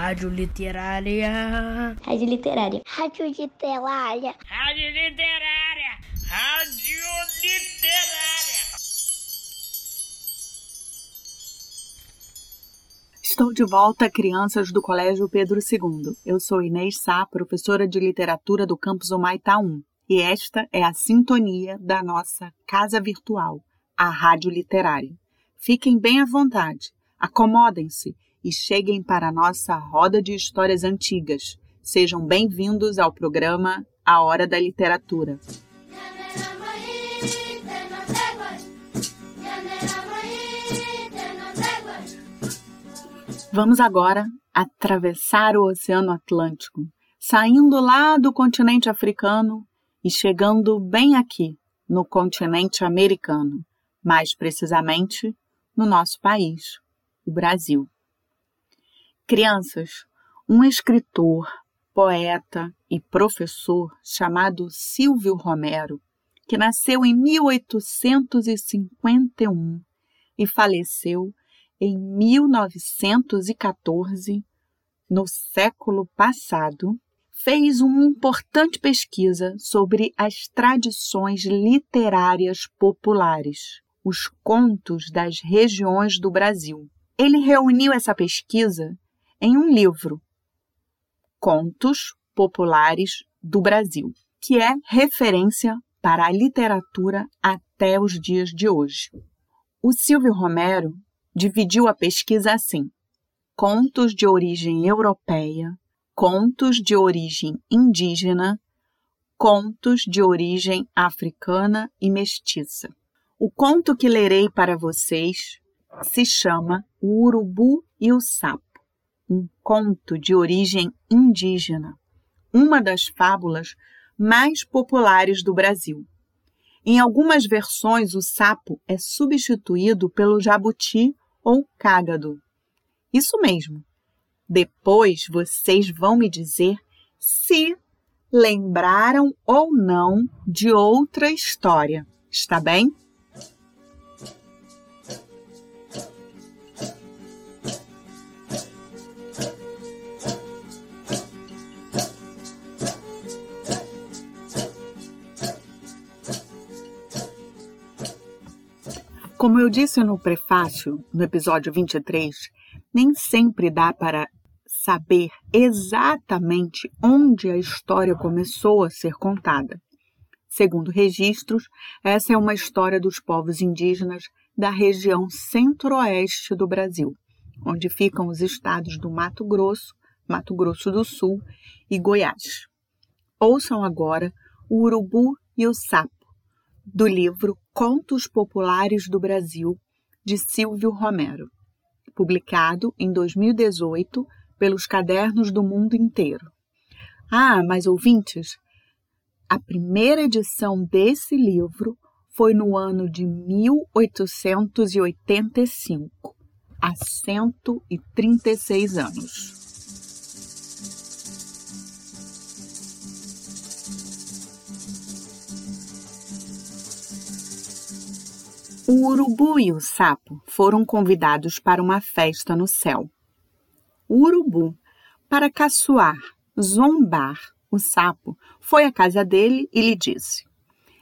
Rádio Literária. Rádio Literária. Rádio Literária. Rádio Literária. Rádio Literária. Estou de volta, crianças do Colégio Pedro II. Eu sou Inês Sá, professora de literatura do campus Humaitá 1, e esta é a sintonia da nossa casa virtual, a Rádio Literária. Fiquem bem à vontade, acomodem-se e cheguem para a nossa roda de histórias antigas. Sejam bem-vindos ao programa A Hora da Literatura. Vamos agora atravessar o Oceano Atlântico, saindo lá do continente africano e chegando bem aqui, no continente americano, mais precisamente no nosso país, o Brasil. Crianças, um escritor, poeta e professor chamado Silvio Romero, que nasceu em 1851 e faleceu em 1914, no século passado, fez uma importante pesquisa sobre as tradições literárias populares, os contos das regiões do Brasil. Ele reuniu essa pesquisa em um livro, Contos Populares do Brasil, que é referência para a literatura até os dias de hoje. O Silvio Romero dividiu a pesquisa assim: contos de origem europeia, contos de origem indígena, contos de origem africana e mestiça. O conto que lerei para vocês se chama O Urubu e o Sapo, conto de origem indígena, uma das fábulas mais populares do Brasil. Em algumas versões, o sapo é substituído pelo jabuti ou cágado. Isso mesmo. Depois vocês vão me dizer se lembraram ou não de outra história. Está bem? Como eu disse no prefácio, no episódio 23, nem sempre dá para saber exatamente onde a história começou a ser contada. Segundo registros, essa é uma história dos povos indígenas da região centro-oeste do Brasil, onde ficam os estados do Mato Grosso, Mato Grosso do Sul e Goiás. Ouçam agora o urubu e o sapo, do livro Contos Populares do Brasil, de Silvio Romero, publicado em 2018 pelos Cadernos do Mundo Inteiro. Ah, mas ouvintes, a primeira edição desse livro foi no ano de 1885, há 136 anos. O urubu e o sapo foram convidados para uma festa no céu. O urubu, para caçoar, zombar o sapo, foi à casa dele e lhe disse: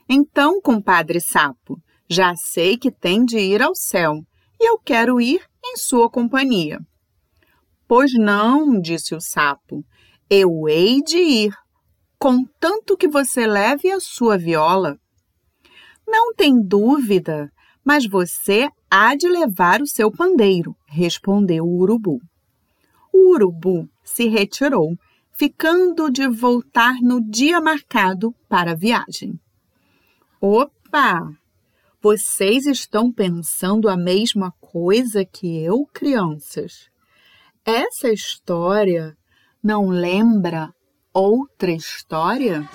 Então, compadre sapo, já sei que tem de ir ao céu e eu quero ir em sua companhia. Pois não, disse o sapo, eu hei de ir, contanto que você leve a sua viola. Não tem dúvida, mas você há de levar o seu pandeiro, respondeu o urubu. O urubu se retirou, ficando de voltar no dia marcado para a viagem. Opa! Vocês estão pensando a mesma coisa que eu, crianças? Essa história não lembra outra história?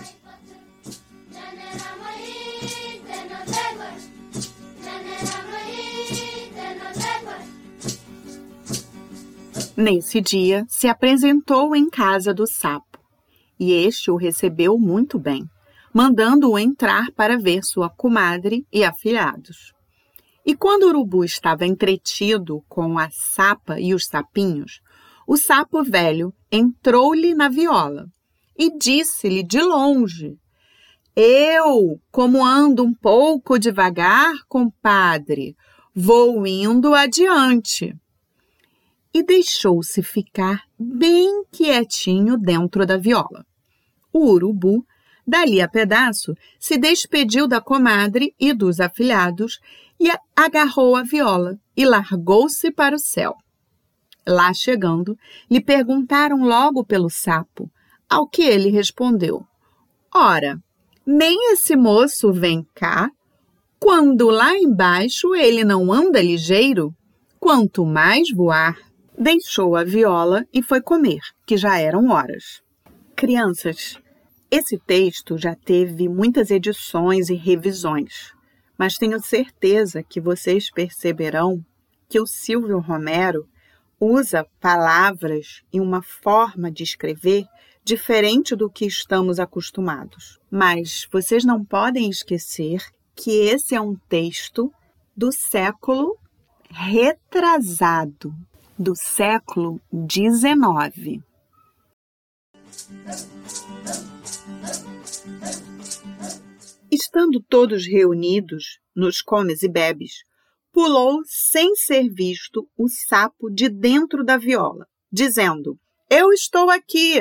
Nesse dia, se apresentou em casa do sapo, e este o recebeu muito bem, mandando-o entrar para ver sua comadre e afilhados. E quando o urubu estava entretido com a sapa e os sapinhos, O sapo velho entrou-lhe na viola e disse-lhe de longe: Eu, como ando um pouco devagar, compadre, vou indo adiante. E deixou-se ficar bem quietinho dentro da viola. O urubu, dali a pedaço, se despediu da comadre e dos afilhados e agarrou a viola e largou-se para o céu. Lá chegando, lhe perguntaram logo pelo sapo, ao que ele respondeu: Ora, nem esse moço vem cá, quando lá embaixo ele não anda ligeiro, quanto mais voar. Deixou a viola e foi comer, que já eram horas. Crianças, esse texto já teve muitas edições e revisões, mas tenho certeza que vocês perceberão que o Silvio Romero usa palavras e uma forma de escrever diferente do que estamos acostumados. Mas vocês não podem esquecer que esse é um texto do século retrasado, do século XIX. Estando todos reunidos nos comes e bebes, pulou sem ser visto o sapo de dentro da viola, dizendo: Eu estou aqui.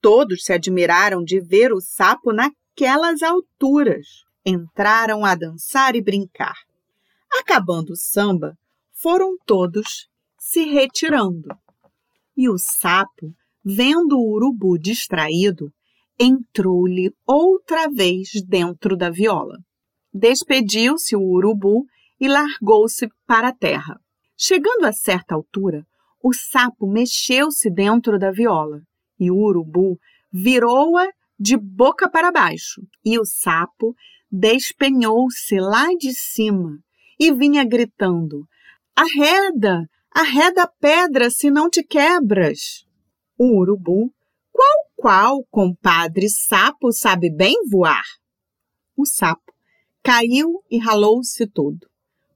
Todos se admiraram de ver o sapo naquelas alturas. Entraram a dançar e brincar. Acabando o samba, foram todos se retirando. E o sapo, vendo o urubu distraído, entrou-lhe outra vez dentro da viola. Despediu-se o urubu e largou-se para a terra. Chegando a certa altura, o sapo mexeu-se dentro da viola e o urubu virou-a de boca para baixo. E o sapo despenhou-se lá de cima e vinha gritando: Arreda, arreda a pedra, se não te quebras. O urubu, qual qual, compadre sapo, sabe bem voar? O sapo caiu e ralou-se todo.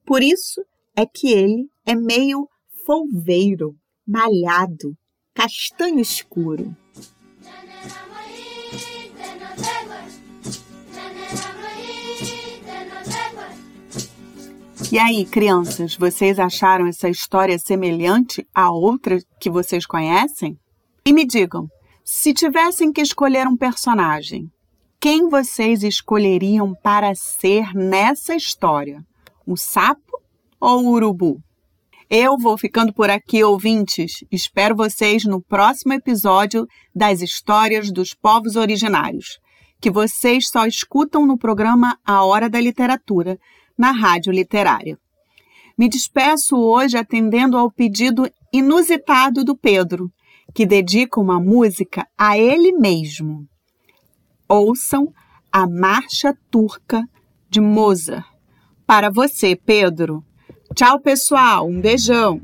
Por isso é que ele é meio folveiro, malhado, castanho escuro. E aí, crianças, vocês acharam essa história semelhante a outra que vocês conhecem? E me digam, se tivessem que escolher um personagem, quem vocês escolheriam para ser nessa história? o sapo ou o urubu? Eu vou ficando por aqui, ouvintes. Espero vocês no próximo episódio das Histórias dos Povos Originários, que vocês só escutam no programa A Hora da Literatura, na Rádio Literária. Me despeço hoje atendendo ao pedido inusitado do Pedro, que dedica uma música a ele mesmo. Ouçam a Marcha Turca de Mozart para você, Pedro. Tchau, pessoal. Um beijão.